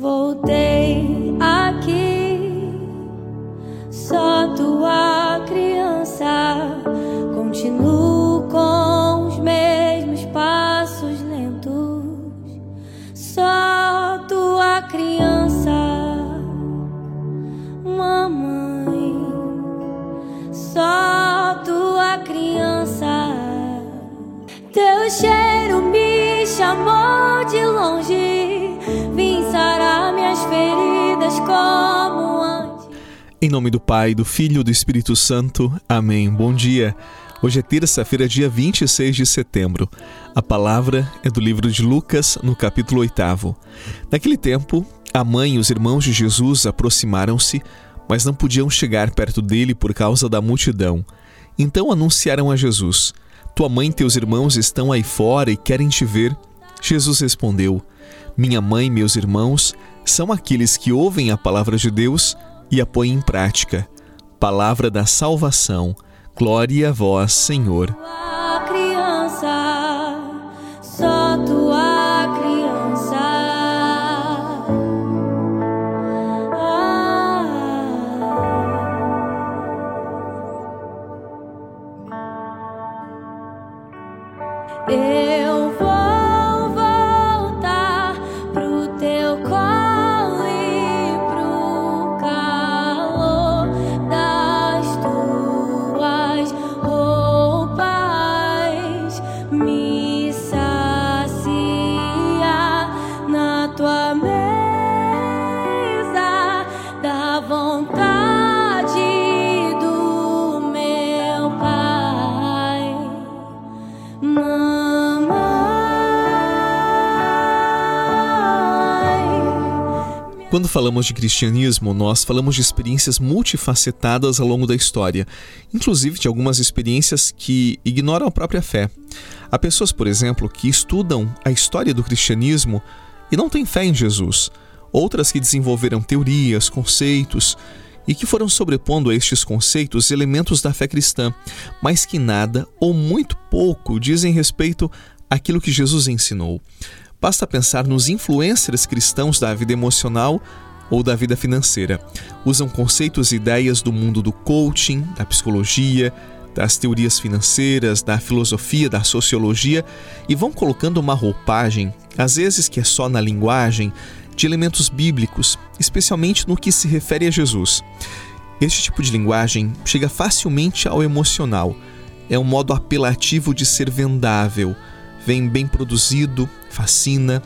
Voltei aqui, só tua criança. Continuo com os mesmos passos lentos, só tua criança, mamãe. Só tua criança, teu cheiro me chamou de longe, Em nome do Pai, do Filho e do Espírito Santo. Amém. Bom dia. Hoje é terça-feira, dia 26 de setembro. A palavra é do livro de Lucas, no capítulo 8. Naquele tempo, a mãe e os irmãos de Jesus aproximaram-se, mas não podiam chegar perto dele por causa da multidão. Então anunciaram a Jesus: Tua mãe e teus irmãos estão aí fora e querem te ver. Jesus respondeu: Minha mãe e meus irmãos são aqueles que ouvem a palavra de Deus e a põem em prática. Palavra da salvação. Glória a vós, Senhor. Tua Quando falamos de cristianismo, nós falamos de experiências multifacetadas ao longo da história, inclusive de algumas experiências que ignoram a própria fé. Há pessoas, por exemplo, que estudam a história do cristianismo e não têm fé em Jesus. Outras que desenvolveram teorias, conceitos e que foram sobrepondo a estes conceitos elementos da fé cristã, mas que nada ou muito pouco dizem respeito àquilo que Jesus ensinou. Basta pensar nos influencers cristãos da vida emocional ou da vida financeira. Usam conceitos e ideias do mundo do coaching, da psicologia, das teorias financeiras, da filosofia, da sociologia e vão colocando uma roupagem, às vezes que é só na linguagem, de elementos bíblicos, especialmente no que se refere a Jesus. Este tipo de linguagem chega facilmente ao emocional. É um modo apelativo de ser vendável. Vem bem produzido, fascina,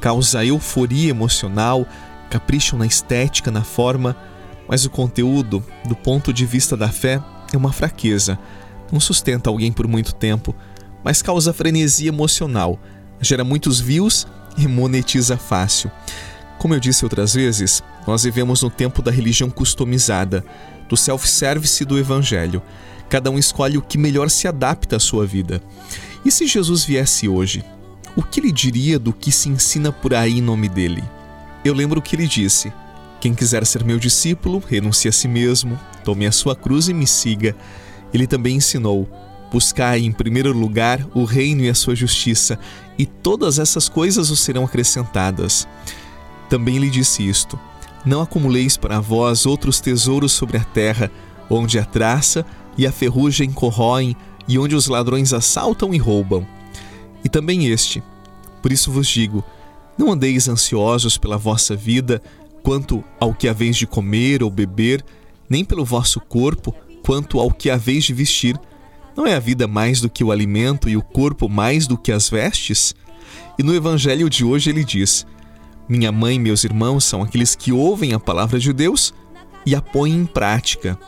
causa euforia emocional, capricham na estética, na forma, mas o conteúdo, do ponto de vista da fé, é uma fraqueza. Não sustenta alguém por muito tempo, mas causa frenesia emocional, gera muitos views e monetiza fácil. Como eu disse outras vezes, nós vivemos no tempo da religião customizada, do self-service do evangelho. Cada um escolhe o que melhor se adapta à sua vida. E se Jesus viesse hoje, o que ele diria do que se ensina por aí em nome dele? Eu lembro o que ele disse: Quem quiser ser meu discípulo, renuncie a si mesmo, tome a sua cruz e me siga. Ele também ensinou: Buscai em primeiro lugar o reino e a sua justiça, e todas essas coisas os serão acrescentadas. Também lhe disse isto: Não acumuleis para vós outros tesouros sobre a terra, onde a traça e a ferrugem corroem, e onde os ladrões assaltam e roubam. E também este: Por isso vos digo: Não andeis ansiosos pela vossa vida, quanto ao que haveis de comer ou beber, nem pelo vosso corpo, quanto ao que haveis de vestir. Não é a vida mais do que o alimento e o corpo mais do que as vestes? E no evangelho de hoje ele diz: minha mãe e meus irmãos são aqueles que ouvem a palavra de Deus e a põem em prática.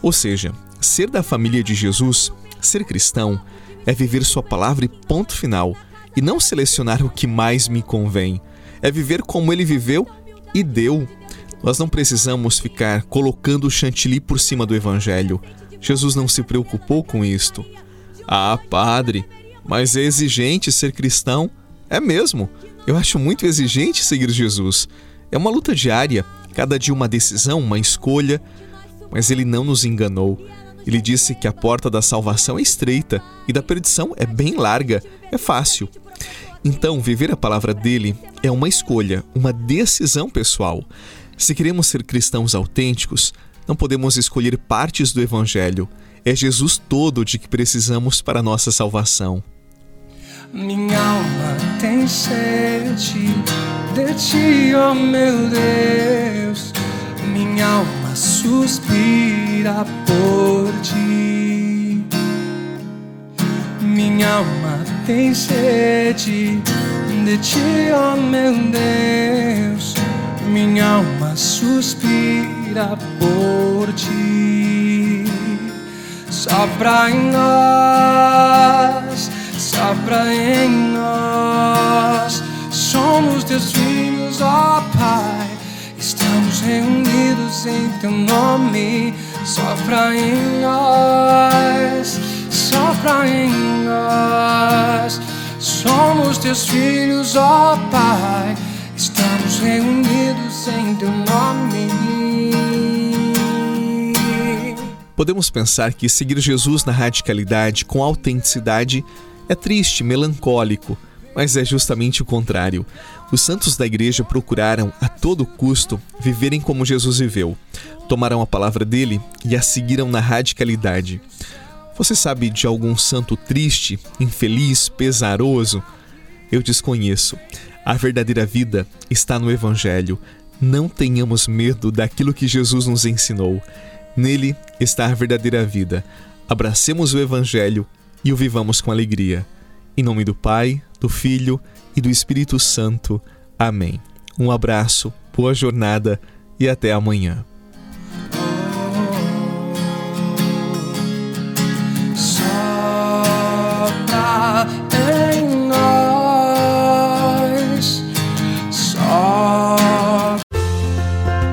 Ou seja, ser da família de Jesus, ser cristão, é viver Sua palavra e ponto final, e não selecionar o que mais me convém. É viver como ele viveu e deu. Nós não precisamos ficar colocando o chantilly por cima do Evangelho. Jesus não se preocupou com isto. Ah, padre, mas é exigente ser cristão? É mesmo. Eu acho muito exigente seguir Jesus. É uma luta diária, cada dia uma decisão, uma escolha. Mas ele não nos enganou. Ele disse que a porta da salvação é estreita e da perdição é bem larga, é fácil. Então, viver a palavra dele é uma escolha, uma decisão pessoal. Se queremos ser cristãos autênticos, não podemos escolher partes do Evangelho. É Jesus todo de que precisamos para a nossa salvação. Minha alma tem sede de ti, oh meu Deus. Minha alma suspira por ti. Minha alma tem sede de ti, ó oh meu Deus. Minha alma suspira por ti. Sopra em nós, sopra em nós. Teu nome. Sopra em nós sopra em nós. Somos teus filhos, ó Pai. Estamos reunidos em teu nome. Podemos pensar que seguir Jesus na radicalidade, com autenticidade, é triste, melancólico, mas é justamente o contrário. Os santos da igreja procuraram, a todo custo, viverem como Jesus viveu. Tomaram a palavra dele e a seguiram na radicalidade. Você sabe de algum santo triste, infeliz, pesaroso? Eu desconheço. A verdadeira vida está no Evangelho. Não tenhamos medo daquilo que Jesus nos ensinou. Nele está a verdadeira vida. Abracemos o Evangelho e o vivamos com alegria. Em nome do Pai, do Filho e do Espírito Santo. Amém. Um abraço, boa jornada e até amanhã.